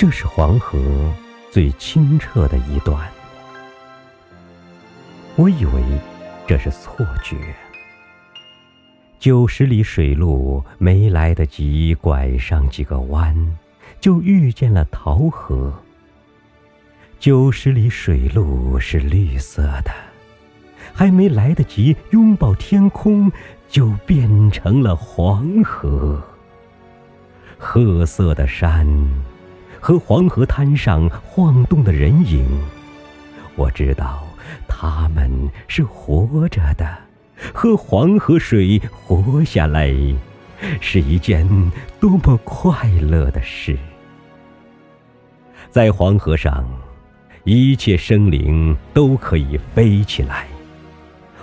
这是黄河最清澈的一段。我以为这是错觉。九十里水路没来得及拐上几个弯，就遇见了桃河。九十里水路是绿色的，还没来得及拥抱天空，就变成了黄河。褐色的山。和黄河滩上晃动的人影，我知道他们是活着的。喝黄河水活下来，是一件多么快乐的事！在黄河上，一切生灵都可以飞起来，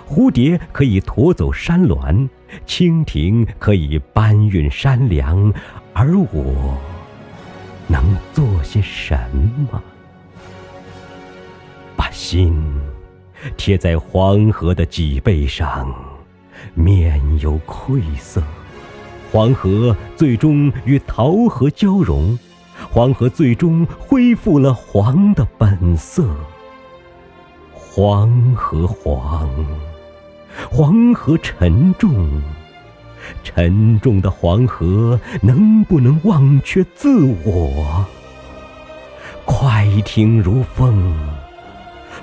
蝴蝶可以驮走山峦，蜻蜓可以搬运山梁，而我。能做些什么？把心贴在黄河的脊背上，面有愧色。黄河最终与桃河交融，黄河最终恢复了黄的本色。黄河黄，黄河沉重。沉重的黄河能不能忘却自我？快艇如风，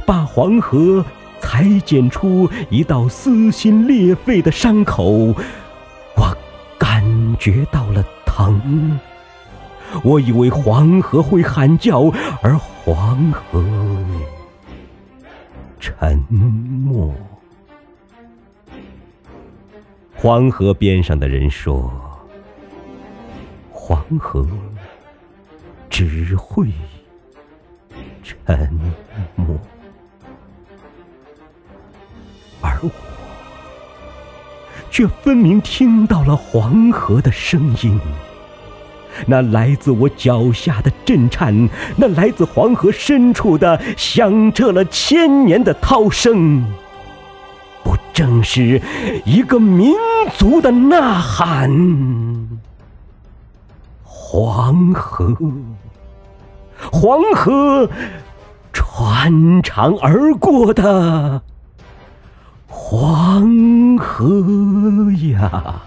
把黄河裁剪出一道撕心裂肺的伤口。我感觉到了疼。我以为黄河会喊叫，而黄河沉默。黄河边上的人说：“黄河只会沉默，而我却分明听到了黄河的声音，那来自我脚下的震颤，那来自黄河深处的响彻了千年的涛声。”正是一个民族的呐喊。黄河，黄河，穿肠而过的黄河呀！